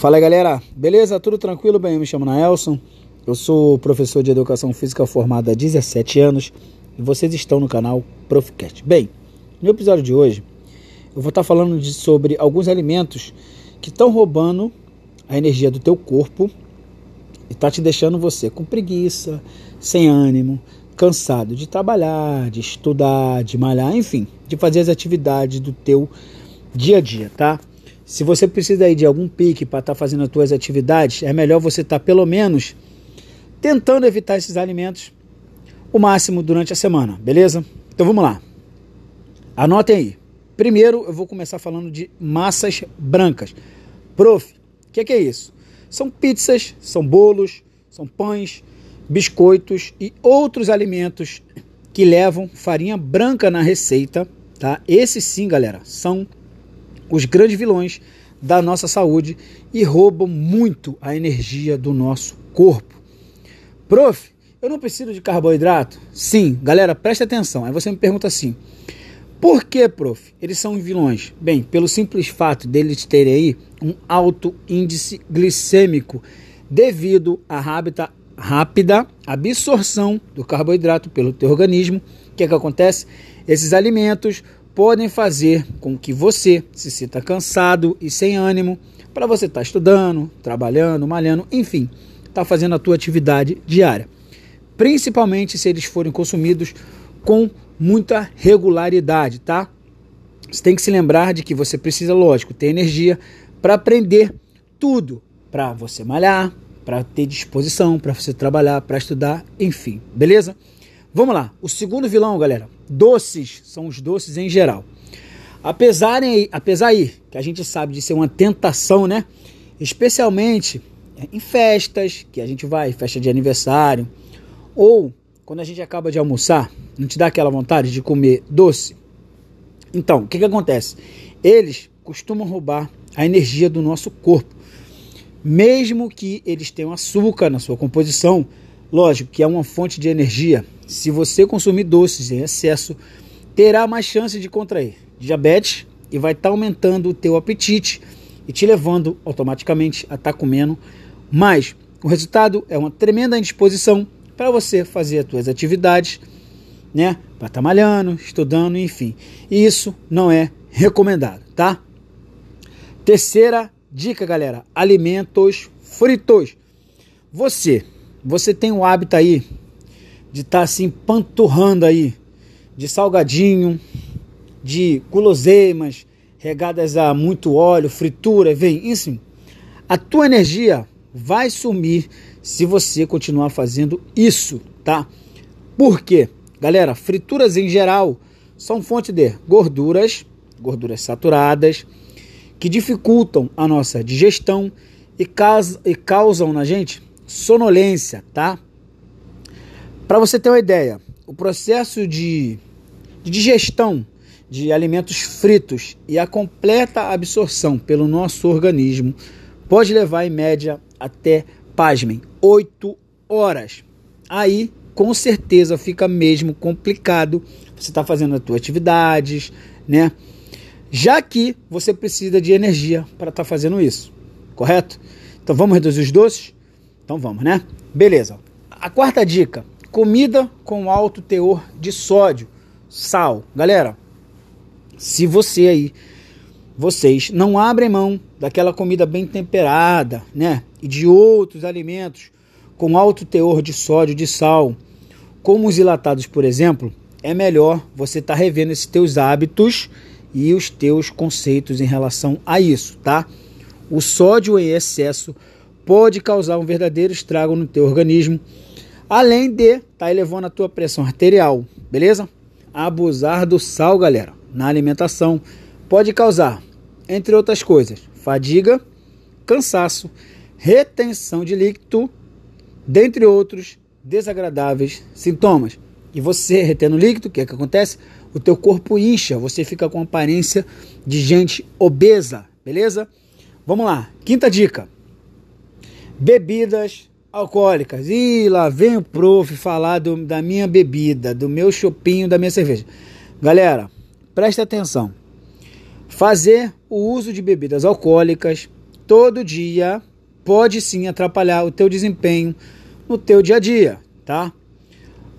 Fala galera, beleza? Tudo tranquilo? Bem, eu me chamo Naelson, eu sou professor de Educação Física formado há 17 anos e vocês estão no canal Profcast. Bem, no episódio de hoje eu vou estar falando de, sobre alguns alimentos que estão roubando a energia do teu corpo e tá te deixando você com preguiça, sem ânimo, cansado de trabalhar, de estudar, de malhar, enfim, de fazer as atividades do teu dia a dia, tá? Se você precisa aí de algum pique para estar tá fazendo as tuas atividades, é melhor você estar tá, pelo menos tentando evitar esses alimentos o máximo durante a semana, beleza? Então vamos lá. Anotem aí. Primeiro eu vou começar falando de massas brancas. Prof, o que, que é isso? São pizzas, são bolos, são pães, biscoitos e outros alimentos que levam farinha branca na receita, tá? Esses sim, galera, são os grandes vilões da nossa saúde e roubam muito a energia do nosso corpo. Prof, eu não preciso de carboidrato? Sim, galera, preste atenção. Aí você me pergunta assim: por que, prof? Eles são vilões? Bem, pelo simples fato deles terem aí um alto índice glicêmico devido à hábita rápida absorção do carboidrato pelo teu organismo. O que, é que acontece? Esses alimentos podem fazer com que você se sinta cansado e sem ânimo para você estar tá estudando, trabalhando, malhando, enfim, estar tá fazendo a tua atividade diária. Principalmente se eles forem consumidos com muita regularidade, tá? Você tem que se lembrar de que você precisa, lógico, ter energia para aprender tudo, para você malhar, para ter disposição, para você trabalhar, para estudar, enfim, beleza? Vamos lá. O segundo vilão, galera, doces, são os doces em geral. Apesar, apesar aí que a gente sabe de ser uma tentação, né? Especialmente em festas, que a gente vai, festa de aniversário, ou quando a gente acaba de almoçar, não te dá aquela vontade de comer doce? Então, o que, que acontece? Eles costumam roubar a energia do nosso corpo mesmo que eles tenham açúcar na sua composição, lógico que é uma fonte de energia. Se você consumir doces em excesso, terá mais chance de contrair diabetes e vai estar tá aumentando o teu apetite e te levando automaticamente a estar tá comendo mais. O resultado é uma tremenda indisposição para você fazer as suas atividades, né? Para estar tá malhando, estudando, enfim. E isso não é recomendado, tá? Terceira Dica, galera: alimentos fritos. Você, você tem o hábito aí de estar tá, assim panturrando aí de salgadinho, de guloseimas regadas a muito óleo, fritura, vem, isso. A tua energia vai sumir se você continuar fazendo isso, tá? Por quê? Galera, frituras em geral são fonte de gorduras, gorduras saturadas, que dificultam a nossa digestão e causam na gente sonolência, tá? Para você ter uma ideia, o processo de, de digestão de alimentos fritos e a completa absorção pelo nosso organismo pode levar em média até, pasmem, 8 horas. Aí, com certeza, fica mesmo complicado. Você está fazendo as suas atividades, né? já que você precisa de energia para estar tá fazendo isso, correto? Então vamos reduzir os doces? Então vamos, né? Beleza. A quarta dica: comida com alto teor de sódio, sal. Galera, se você aí, vocês não abrem mão daquela comida bem temperada, né? E de outros alimentos com alto teor de sódio, de sal, como os ilatados, por exemplo, é melhor você estar tá revendo esses teus hábitos e os teus conceitos em relação a isso, tá? O sódio em excesso pode causar um verdadeiro estrago no teu organismo, além de estar tá elevando a tua pressão arterial, beleza? Abusar do sal, galera, na alimentação pode causar, entre outras coisas, fadiga, cansaço, retenção de líquido, dentre outros desagradáveis sintomas. E você retendo líquido, o que é que acontece? O teu corpo incha, você fica com aparência de gente obesa, beleza? Vamos lá, quinta dica. Bebidas alcoólicas. E lá vem o prof falar do, da minha bebida, do meu chopinho, da minha cerveja. Galera, preste atenção. Fazer o uso de bebidas alcoólicas todo dia pode sim atrapalhar o teu desempenho no teu dia a dia, tá?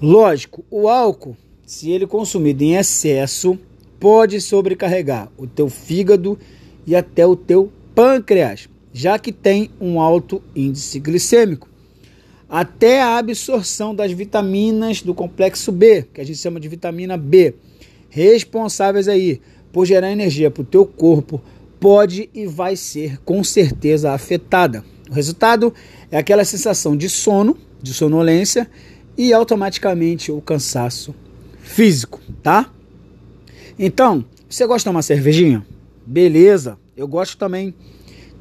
Lógico, o álcool, se ele consumido em excesso, pode sobrecarregar o teu fígado e até o teu pâncreas, já que tem um alto índice glicêmico. Até a absorção das vitaminas do complexo B, que a gente chama de vitamina B, responsáveis aí por gerar energia para o teu corpo, pode e vai ser com certeza afetada. O resultado é aquela sensação de sono, de sonolência e automaticamente o cansaço físico, tá? Então, você gosta de tomar cervejinha? Beleza, eu gosto também.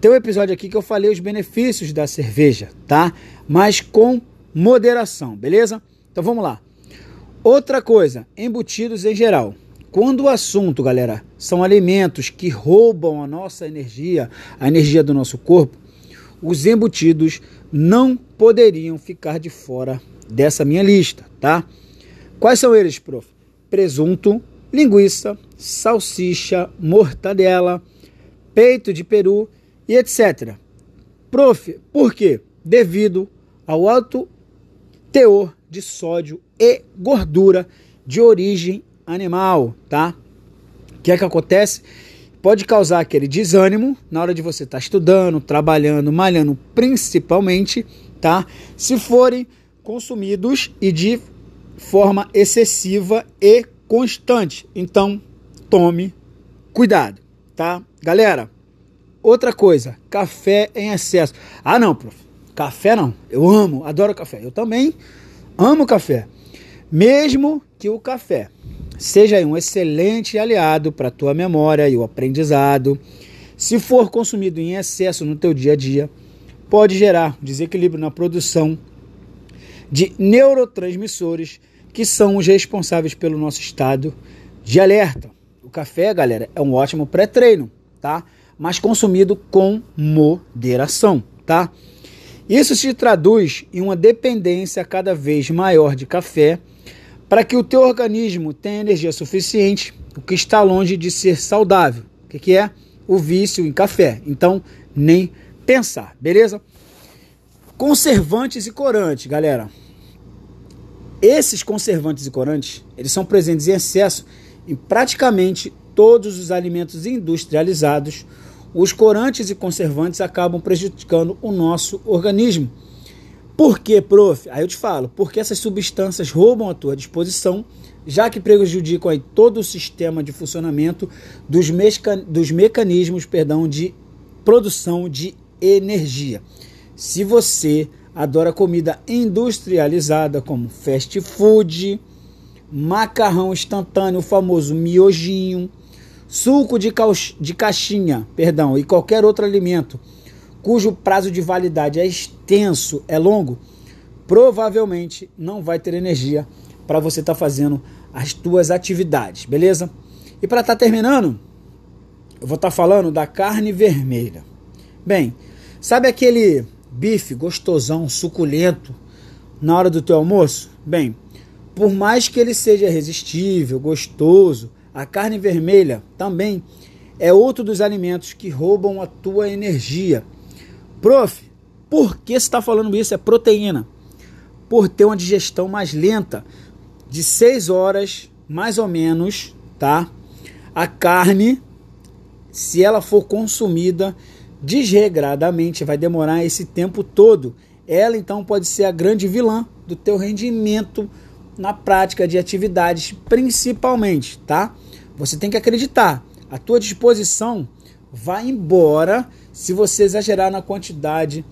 Tem um episódio aqui que eu falei os benefícios da cerveja, tá? Mas com moderação, beleza? Então vamos lá. Outra coisa, embutidos em geral. Quando o assunto, galera, são alimentos que roubam a nossa energia, a energia do nosso corpo, os embutidos não poderiam ficar de fora dessa minha lista, tá? Quais são eles, prof? Presunto, linguiça, salsicha, mortadela, peito de peru e etc. Prof, por quê? Devido ao alto teor de sódio e gordura de origem animal, tá? O que é que acontece? Pode causar aquele desânimo na hora de você estar tá estudando, trabalhando, malhando, principalmente, tá? Se forem consumidos e de forma excessiva e constante. Então, tome cuidado, tá? Galera, outra coisa, café em excesso. Ah, não, prof. Café não. Eu amo, adoro café. Eu também amo café. Mesmo que o café seja um excelente aliado para a tua memória e o aprendizado, se for consumido em excesso no teu dia a dia, pode gerar desequilíbrio na produção de neurotransmissores que são os responsáveis pelo nosso estado de alerta. O café, galera, é um ótimo pré-treino, tá? Mas consumido com moderação, tá? Isso se traduz em uma dependência cada vez maior de café para que o teu organismo tenha energia suficiente, o que está longe de ser saudável. O que, que é? O vício em café. Então, nem pensar, beleza? Conservantes e corantes, galera. Esses conservantes e corantes, eles são presentes em excesso em praticamente todos os alimentos industrializados. Os corantes e conservantes acabam prejudicando o nosso organismo. Por quê, prof? Aí eu te falo, porque essas substâncias roubam a tua disposição, já que prejudicam aí todo o sistema de funcionamento dos, meca dos mecanismos perdão, de produção de energia. Se você adora comida industrializada como fast food, macarrão instantâneo, o famoso miojinho, suco de, de caixinha, perdão, e qualquer outro alimento cujo prazo de validade é extenso, é longo, provavelmente não vai ter energia para você estar tá fazendo as tuas atividades, beleza? E para estar tá terminando, eu vou estar tá falando da carne vermelha. Bem, sabe aquele bife gostosão, suculento na hora do teu almoço? Bem, por mais que ele seja irresistível, gostoso, a carne vermelha também é outro dos alimentos que roubam a tua energia. Prof, por que você está falando isso? É proteína. Por ter uma digestão mais lenta, de 6 horas mais ou menos, tá? A carne, se ela for consumida desregradamente, vai demorar esse tempo todo. Ela então pode ser a grande vilã do teu rendimento na prática de atividades, principalmente, tá? Você tem que acreditar. A tua disposição vai embora se você exagerar na quantidade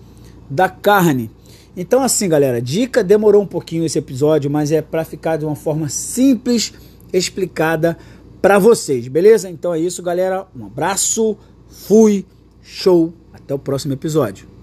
da carne. Então assim, galera, dica, demorou um pouquinho esse episódio, mas é para ficar de uma forma simples, explicada para vocês, beleza? Então é isso, galera. Um abraço. Fui. Show. Até o próximo episódio.